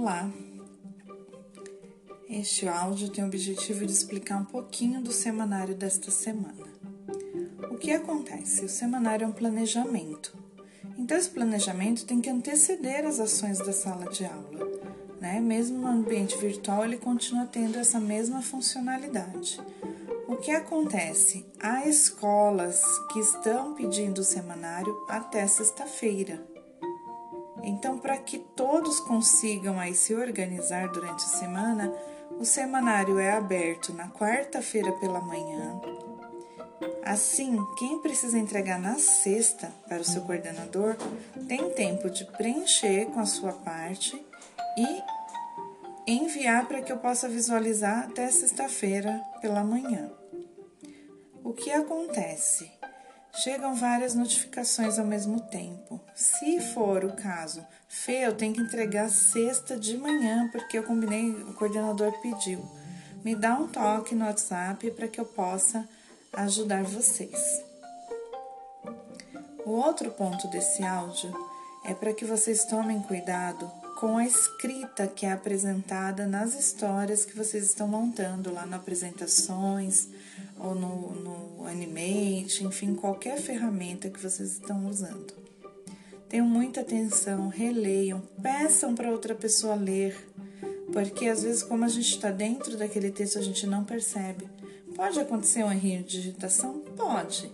Olá! Este áudio tem o objetivo de explicar um pouquinho do semanário desta semana. O que acontece? O semanário é um planejamento. Então, esse planejamento tem que anteceder as ações da sala de aula. Né? Mesmo no ambiente virtual, ele continua tendo essa mesma funcionalidade. O que acontece? Há escolas que estão pedindo o semanário até sexta-feira. Então, para que todos consigam aí se organizar durante a semana, o semanário é aberto na quarta-feira pela manhã. Assim, quem precisa entregar na sexta para o seu coordenador tem tempo de preencher com a sua parte e enviar para que eu possa visualizar até sexta-feira pela manhã. O que acontece? Chegam várias notificações ao mesmo tempo. Se for o caso, Fê, eu tenho que entregar sexta de manhã porque eu combinei, o coordenador pediu. Me dá um toque no WhatsApp para que eu possa ajudar vocês. O outro ponto desse áudio é para que vocês tomem cuidado com a escrita que é apresentada nas histórias que vocês estão montando lá nas apresentações ou no, no Animate, enfim, qualquer ferramenta que vocês estão usando. Tenham muita atenção, releiam, peçam para outra pessoa ler, porque às vezes, como a gente está dentro daquele texto, a gente não percebe. Pode acontecer um erro de digitação? Pode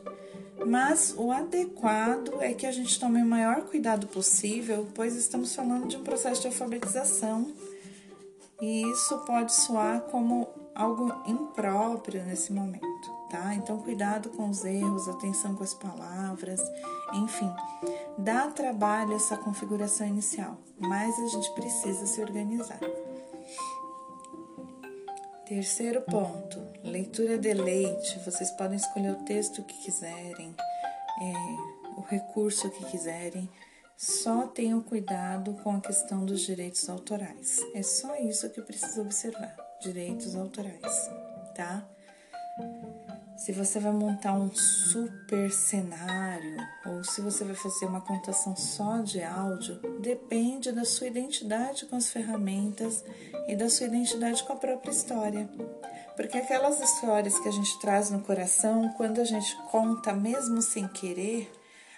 mas o adequado é que a gente tome o maior cuidado possível, pois estamos falando de um processo de alfabetização e isso pode soar como algo impróprio nesse momento, tá? Então, cuidado com os erros, atenção com as palavras, enfim, dá trabalho essa configuração inicial, mas a gente precisa se organizar. Terceiro ponto, leitura de leite. Vocês podem escolher o texto que quiserem, é, o recurso que quiserem. Só tenham cuidado com a questão dos direitos autorais. É só isso que precisa observar: direitos autorais, tá? Se você vai montar um super cenário ou se você vai fazer uma contação só de áudio, depende da sua identidade com as ferramentas e da sua identidade com a própria história. Porque aquelas histórias que a gente traz no coração, quando a gente conta mesmo sem querer,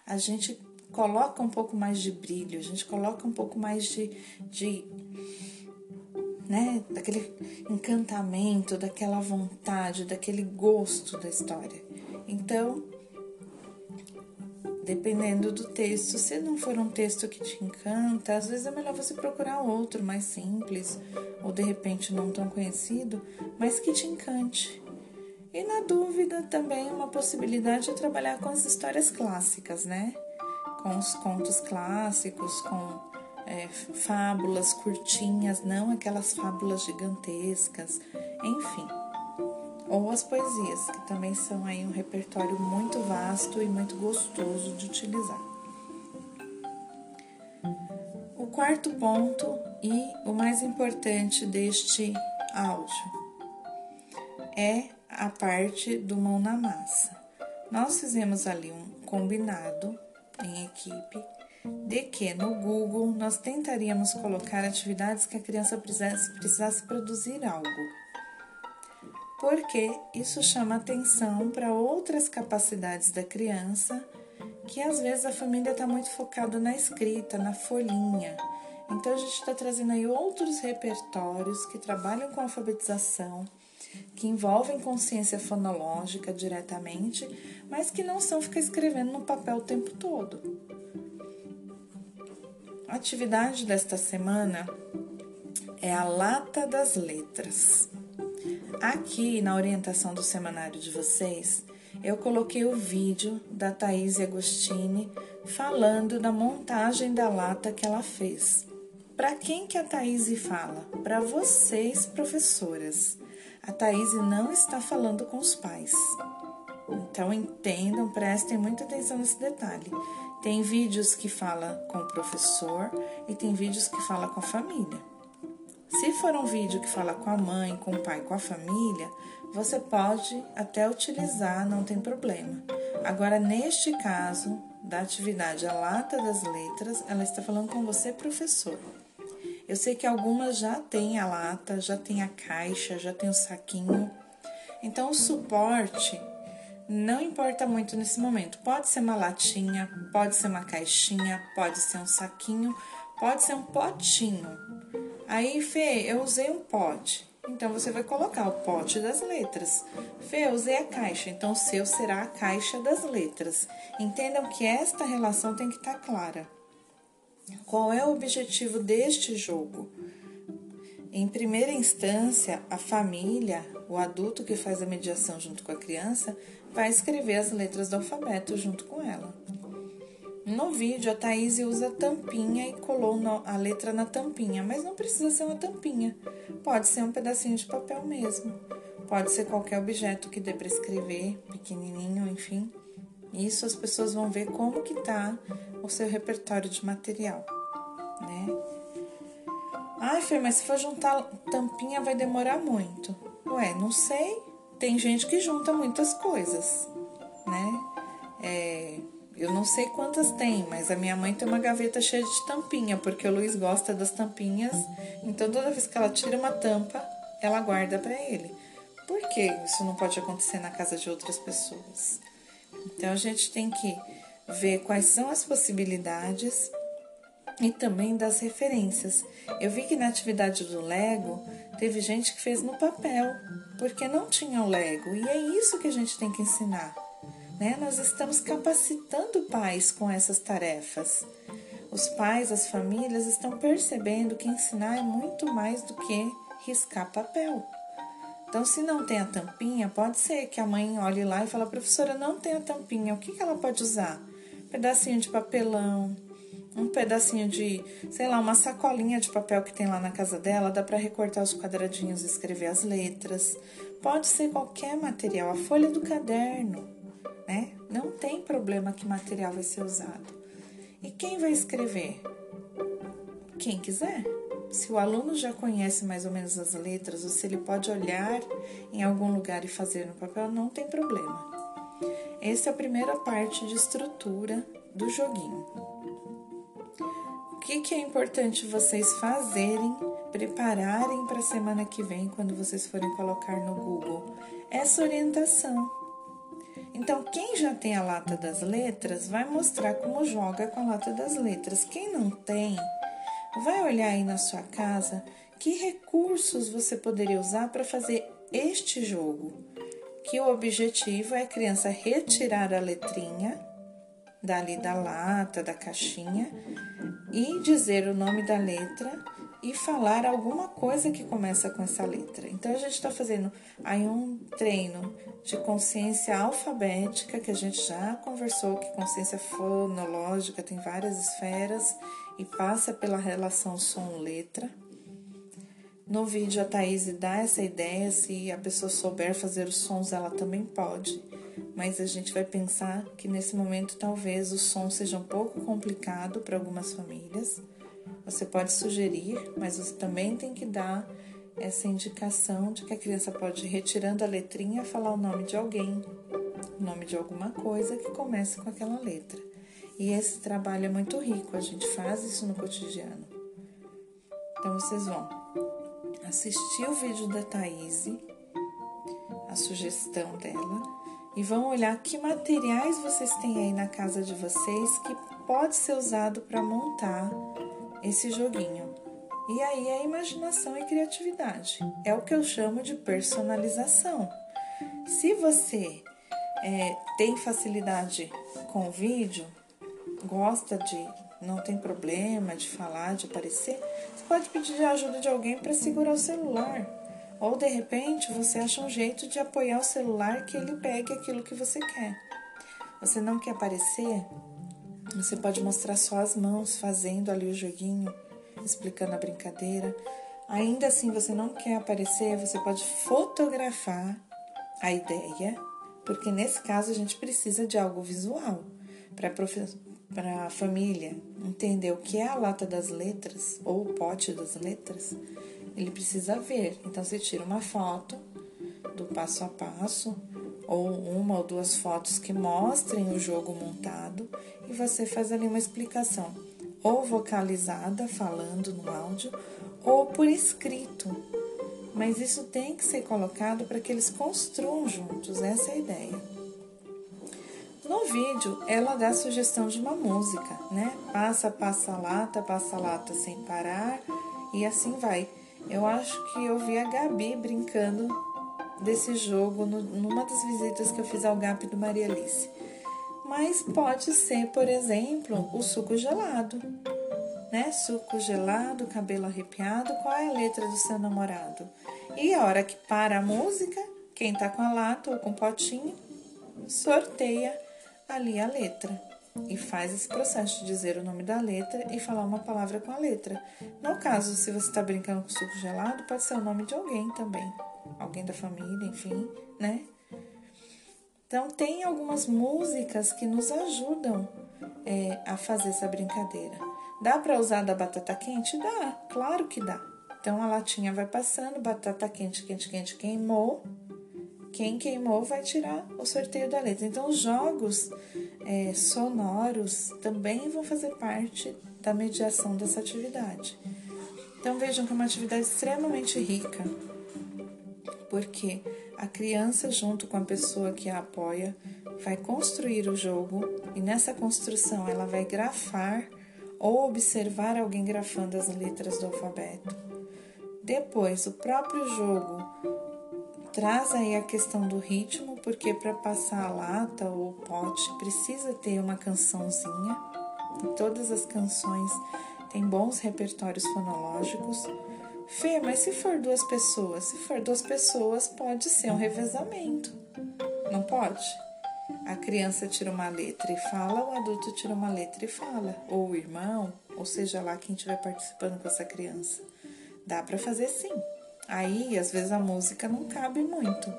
a gente coloca um pouco mais de brilho, a gente coloca um pouco mais de, de né, daquele encantamento, daquela vontade, daquele gosto da história. Então, dependendo do texto, se não for um texto que te encanta, às vezes é melhor você procurar outro mais simples ou de repente não tão conhecido, mas que te encante. E na dúvida também uma possibilidade é trabalhar com as histórias clássicas, né? Com os contos clássicos, com é, fábulas curtinhas, não aquelas fábulas gigantescas, enfim. Ou as poesias, que também são aí um repertório muito vasto e muito gostoso de utilizar. O quarto ponto e o mais importante deste áudio é a parte do mão na massa. Nós fizemos ali um combinado em equipe de que no Google nós tentaríamos colocar atividades que a criança precisasse, precisasse produzir algo. Porque isso chama atenção para outras capacidades da criança que às vezes a família está muito focada na escrita, na folhinha. Então a gente está trazendo aí outros repertórios que trabalham com alfabetização, que envolvem consciência fonológica diretamente, mas que não são ficar escrevendo no papel o tempo todo. A atividade desta semana é a lata das letras. Aqui na orientação do semanário de vocês, eu coloquei o vídeo da Thaís Agostini falando da montagem da lata que ela fez. Para quem que a Thaís fala? Para vocês, professoras. A Thaís não está falando com os pais. Então entendam, prestem muita atenção nesse detalhe. Tem vídeos que fala com o professor e tem vídeos que fala com a família. Se for um vídeo que fala com a mãe, com o pai, com a família, você pode até utilizar, não tem problema. Agora, neste caso da atividade A Lata das Letras, ela está falando com você, professor. Eu sei que algumas já têm a lata, já tem a caixa, já tem o saquinho. Então o suporte não importa muito nesse momento. Pode ser uma latinha, pode ser uma caixinha, pode ser um saquinho, pode ser um potinho. Aí, Fê, eu usei um pote. Então você vai colocar o pote das letras. Fê, eu usei a caixa, então o seu será a caixa das letras. Entendam que esta relação tem que estar clara. Qual é o objetivo deste jogo? Em primeira instância, a família, o adulto que faz a mediação junto com a criança, vai escrever as letras do alfabeto junto com ela. No vídeo, a Thaís usa tampinha e colou a letra na tampinha, mas não precisa ser uma tampinha. Pode ser um pedacinho de papel mesmo. Pode ser qualquer objeto que dê para escrever, pequenininho, enfim. Isso as pessoas vão ver como que tá o seu repertório de material, né? Ai, Fer, mas se for juntar tampinha vai demorar muito. Ué, não sei. Tem gente que junta muitas coisas, né? É, eu não sei quantas tem, mas a minha mãe tem uma gaveta cheia de tampinha, porque o Luiz gosta das tampinhas. Então toda vez que ela tira uma tampa, ela guarda para ele. Por que isso não pode acontecer na casa de outras pessoas? Então a gente tem que ver quais são as possibilidades e também das referências. Eu vi que na atividade do Lego teve gente que fez no papel, porque não tinha o Lego, e é isso que a gente tem que ensinar. Né? Nós estamos capacitando pais com essas tarefas. Os pais, as famílias estão percebendo que ensinar é muito mais do que riscar papel. Então, se não tem a tampinha, pode ser que a mãe olhe lá e fale: professora, não tem a tampinha, o que, que ela pode usar? Um pedacinho de papelão, um pedacinho de, sei lá, uma sacolinha de papel que tem lá na casa dela, dá para recortar os quadradinhos e escrever as letras. Pode ser qualquer material, a folha do caderno né? Não tem problema que material vai ser usado. E quem vai escrever? Quem quiser. Se o aluno já conhece mais ou menos as letras, ou se ele pode olhar em algum lugar e fazer no papel, não tem problema. Essa é a primeira parte de estrutura do joguinho. O que, que é importante vocês fazerem, prepararem para a semana que vem, quando vocês forem colocar no Google? Essa orientação então, quem já tem a lata das letras vai mostrar como joga com a lata das letras. Quem não tem, vai olhar aí na sua casa que recursos você poderia usar para fazer este jogo. Que o objetivo é a criança retirar a letrinha dali da lata, da caixinha e dizer o nome da letra e falar alguma coisa que começa com essa letra. Então a gente está fazendo aí um treino de consciência alfabética que a gente já conversou que consciência fonológica tem várias esferas e passa pela relação som-letra. No vídeo a Thaís dá essa ideia, se a pessoa souber fazer os sons, ela também pode, mas a gente vai pensar que nesse momento talvez o som seja um pouco complicado para algumas famílias. Você pode sugerir, mas você também tem que dar essa indicação de que a criança pode ir retirando a letrinha falar o nome de alguém, o nome de alguma coisa que comece com aquela letra. E esse trabalho é muito rico, a gente faz isso no cotidiano. Então vocês vão assistir o vídeo da Thaís, a sugestão dela, e vão olhar que materiais vocês têm aí na casa de vocês que pode ser usado para montar esse joguinho. E aí é imaginação e criatividade. É o que eu chamo de personalização. Se você é, tem facilidade com vídeo, gosta de, não tem problema de falar, de aparecer, você pode pedir ajuda de alguém para segurar o celular. Ou de repente você acha um jeito de apoiar o celular que ele pegue aquilo que você quer. Você não quer aparecer? Você pode mostrar só as mãos fazendo ali o joguinho, explicando a brincadeira. Ainda assim, você não quer aparecer, você pode fotografar a ideia, porque nesse caso a gente precisa de algo visual para a família entender o que é a lata das letras ou o pote das letras. Ele precisa ver. Então, você tira uma foto do passo a passo ou uma ou duas fotos que mostrem o jogo montado e você faz ali uma explicação. ou vocalizada, falando no áudio, ou por escrito. Mas isso tem que ser colocado para que eles construam juntos, essa é a ideia. No vídeo, ela dá sugestão de uma música, né? Passa, passa lata, passa lata sem parar e assim vai. Eu acho que eu vi a Gabi brincando desse jogo no, numa das visitas que eu fiz ao GAP do Maria Alice. Mas pode ser, por exemplo, o suco gelado, né? Suco gelado, cabelo arrepiado, qual é a letra do seu namorado? E a hora que para a música, quem tá com a lata ou com o potinho, sorteia ali a letra e faz esse processo de dizer o nome da letra e falar uma palavra com a letra. No caso, se você está brincando com suco gelado, pode ser o nome de alguém também, alguém da família, enfim, né? Então, tem algumas músicas que nos ajudam é, a fazer essa brincadeira. Dá para usar da batata quente? Dá, claro que dá. Então, a latinha vai passando, batata quente, quente, quente, queimou. Quem queimou vai tirar o sorteio da letra. Então, os jogos é, sonoros também vão fazer parte da mediação dessa atividade. Então, vejam que é uma atividade extremamente rica, porque a criança, junto com a pessoa que a apoia, vai construir o jogo e nessa construção ela vai grafar ou observar alguém grafando as letras do alfabeto. Depois, o próprio jogo traz aí a questão do ritmo, porque para passar a lata ou o pote precisa ter uma cançãozinha. Todas as canções têm bons repertórios fonológicos. Fê, mas se for duas pessoas? Se for duas pessoas, pode ser um revezamento. Não pode? A criança tira uma letra e fala, o adulto tira uma letra e fala, ou o irmão, ou seja lá quem estiver participando com essa criança. Dá para fazer sim. Aí, às vezes, a música não cabe muito,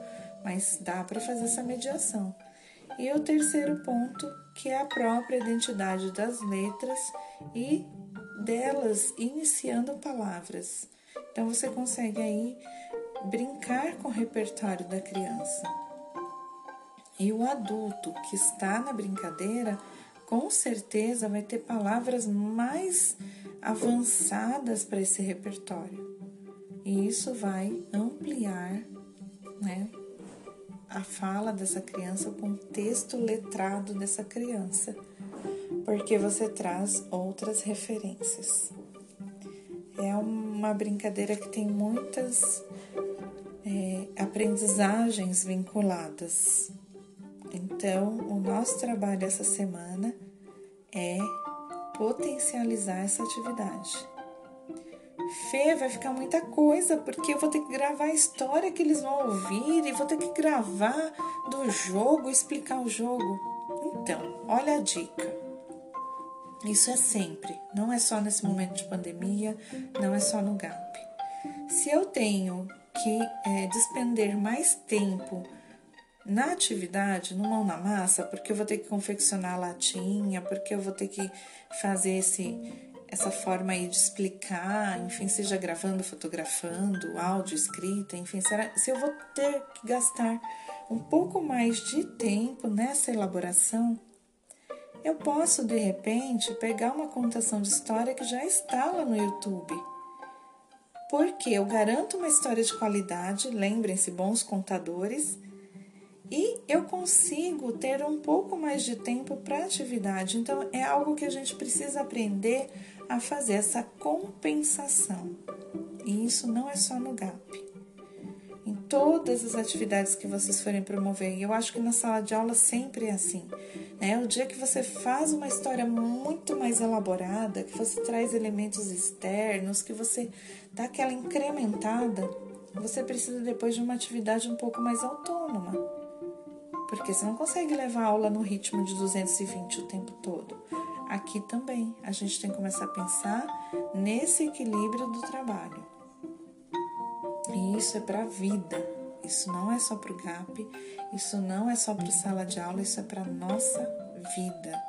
mas dá para fazer essa mediação. E o terceiro ponto, que é a própria identidade das letras e delas iniciando palavras. Então, você consegue aí brincar com o repertório da criança. E o adulto que está na brincadeira, com certeza vai ter palavras mais avançadas para esse repertório. E isso vai ampliar né, a fala dessa criança, o contexto letrado dessa criança, porque você traz outras referências. É uma brincadeira que tem muitas é, aprendizagens vinculadas. Então, o nosso trabalho essa semana é potencializar essa atividade. Fê, vai ficar muita coisa, porque eu vou ter que gravar a história que eles vão ouvir e vou ter que gravar do jogo, explicar o jogo. Então, olha a dica. Isso é sempre, não é só nesse momento de pandemia, não é só no GAP. Se eu tenho que é, despender mais tempo na atividade, no mão na massa, porque eu vou ter que confeccionar a latinha, porque eu vou ter que fazer esse essa forma aí de explicar, enfim, seja gravando, fotografando, áudio, escrita, enfim, será, se eu vou ter que gastar um pouco mais de tempo nessa elaboração, eu posso de repente pegar uma contação de história que já está lá no YouTube. Porque eu garanto uma história de qualidade, lembrem-se, bons contadores, e eu consigo ter um pouco mais de tempo para atividade. Então, é algo que a gente precisa aprender a fazer essa compensação. E isso não é só no GAP. Em todas as atividades que vocês forem promover, e eu acho que na sala de aula sempre é assim. Né? O dia que você faz uma história muito mais elaborada, que você traz elementos externos, que você dá aquela incrementada, você precisa depois de uma atividade um pouco mais autônoma. Porque você não consegue levar a aula no ritmo de 220 o tempo todo aqui também a gente tem que começar a pensar nesse equilíbrio do trabalho. E isso é para a vida. Isso não é só para o GAP, isso não é só para sala de aula, isso é para nossa vida.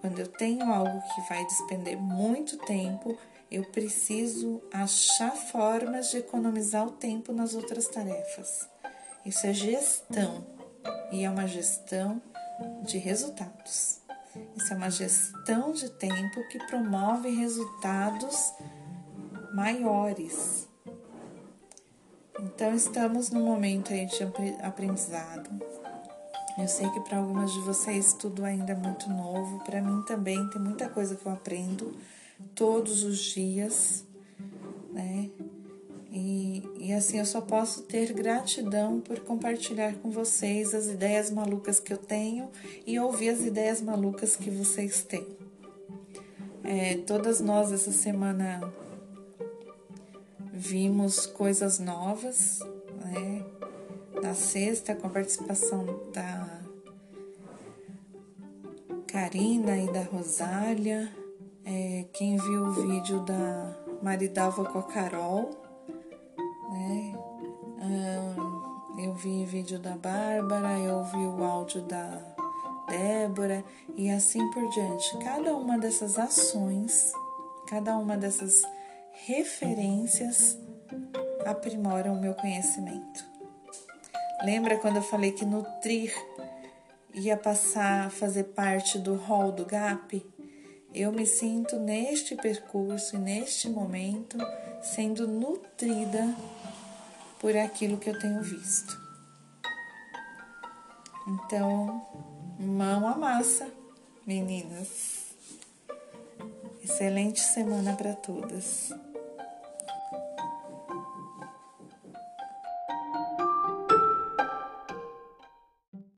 Quando eu tenho algo que vai despender muito tempo, eu preciso achar formas de economizar o tempo nas outras tarefas. Isso é gestão e é uma gestão de resultados. Isso é uma gestão de tempo que promove resultados maiores. Então, estamos num momento aí de aprendizado. Eu sei que para algumas de vocês tudo ainda é muito novo, para mim também tem muita coisa que eu aprendo todos os dias, né? E, assim eu só posso ter gratidão por compartilhar com vocês as ideias malucas que eu tenho e ouvir as ideias malucas que vocês têm. É, todas nós essa semana vimos coisas novas, né? Na sexta, com a participação da Karina e da Rosália. É, quem viu o vídeo da Maridalva com a Carol, Ah, eu vi o vídeo da Bárbara, eu vi o áudio da Débora e assim por diante. Cada uma dessas ações, cada uma dessas referências aprimoram o meu conhecimento. Lembra quando eu falei que nutrir ia passar a fazer parte do rol do GAP? Eu me sinto neste percurso e neste momento sendo nutrida por aquilo que eu tenho visto. Então, mão à massa, meninas. Excelente semana para todas.